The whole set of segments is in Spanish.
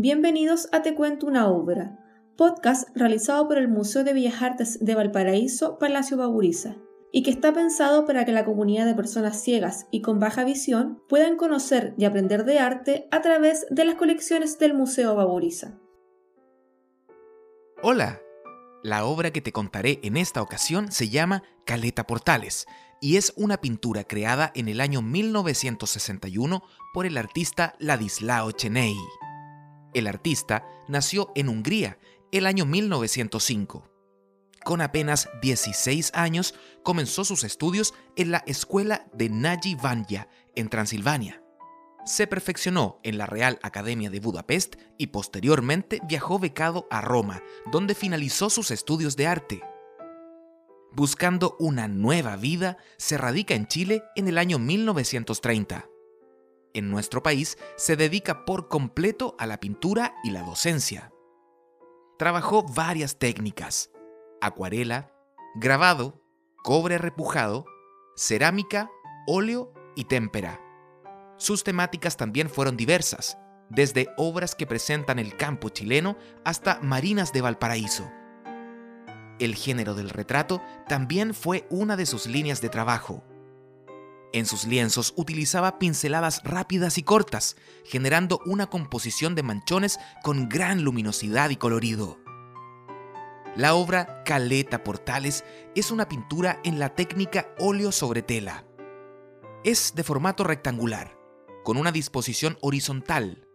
Bienvenidos a Te Cuento una Obra, podcast realizado por el Museo de Bellas Artes de Valparaíso, Palacio Baburiza, y que está pensado para que la comunidad de personas ciegas y con baja visión puedan conocer y aprender de arte a través de las colecciones del Museo Baburiza. Hola, la obra que te contaré en esta ocasión se llama Caleta Portales y es una pintura creada en el año 1961 por el artista Ladislao Cheney. El artista nació en Hungría el año 1905. Con apenas 16 años comenzó sus estudios en la escuela de Nagy Vanya en Transilvania. Se perfeccionó en la Real Academia de Budapest y posteriormente viajó becado a Roma, donde finalizó sus estudios de arte. Buscando una nueva vida, se radica en Chile en el año 1930 en nuestro país se dedica por completo a la pintura y la docencia. Trabajó varias técnicas, acuarela, grabado, cobre repujado, cerámica, óleo y témpera. Sus temáticas también fueron diversas, desde obras que presentan el campo chileno hasta marinas de Valparaíso. El género del retrato también fue una de sus líneas de trabajo. En sus lienzos utilizaba pinceladas rápidas y cortas, generando una composición de manchones con gran luminosidad y colorido. La obra Caleta Portales es una pintura en la técnica óleo sobre tela. Es de formato rectangular, con una disposición horizontal.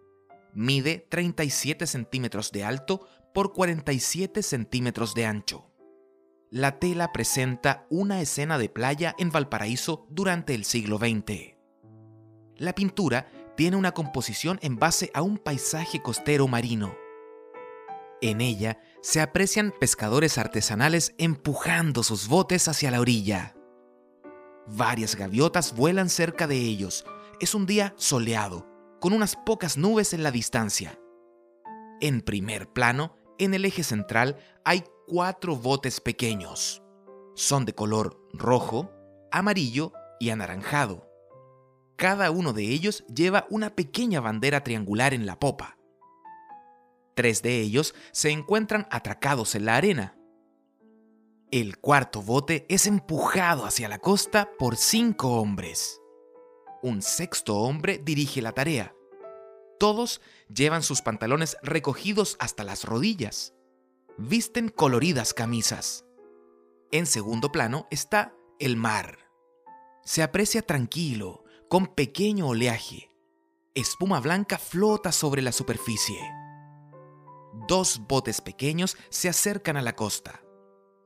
Mide 37 centímetros de alto por 47 centímetros de ancho la tela presenta una escena de playa en Valparaíso durante el siglo XX. La pintura tiene una composición en base a un paisaje costero marino. En ella se aprecian pescadores artesanales empujando sus botes hacia la orilla. Varias gaviotas vuelan cerca de ellos. Es un día soleado, con unas pocas nubes en la distancia. En primer plano, en el eje central, hay cuatro botes pequeños. Son de color rojo, amarillo y anaranjado. Cada uno de ellos lleva una pequeña bandera triangular en la popa. Tres de ellos se encuentran atracados en la arena. El cuarto bote es empujado hacia la costa por cinco hombres. Un sexto hombre dirige la tarea. Todos llevan sus pantalones recogidos hasta las rodillas visten coloridas camisas. En segundo plano está el mar. Se aprecia tranquilo, con pequeño oleaje. Espuma blanca flota sobre la superficie. Dos botes pequeños se acercan a la costa.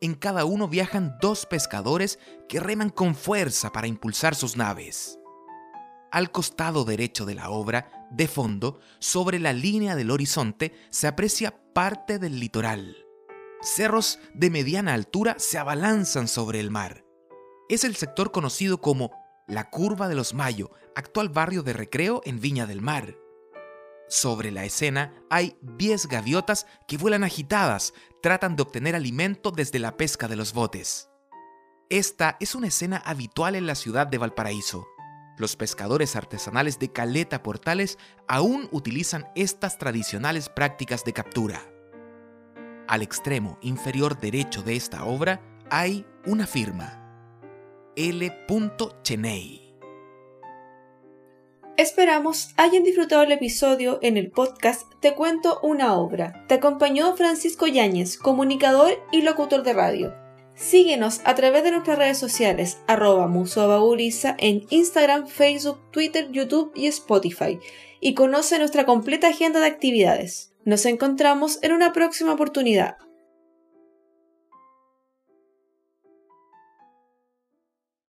En cada uno viajan dos pescadores que reman con fuerza para impulsar sus naves. Al costado derecho de la obra, de fondo, sobre la línea del horizonte, se aprecia parte del litoral. Cerros de mediana altura se abalanzan sobre el mar. Es el sector conocido como la Curva de los Mayo, actual barrio de recreo en Viña del Mar. Sobre la escena hay 10 gaviotas que vuelan agitadas, tratan de obtener alimento desde la pesca de los botes. Esta es una escena habitual en la ciudad de Valparaíso. Los pescadores artesanales de Caleta Portales aún utilizan estas tradicionales prácticas de captura. Al extremo inferior derecho de esta obra hay una firma, L. Cheney. Esperamos hayan disfrutado el episodio en el podcast Te cuento una obra. Te acompañó Francisco Yáñez, comunicador y locutor de radio. Síguenos a través de nuestras redes sociales, arroba en Instagram, Facebook, Twitter, YouTube y Spotify, y conoce nuestra completa agenda de actividades. Nos encontramos en una próxima oportunidad.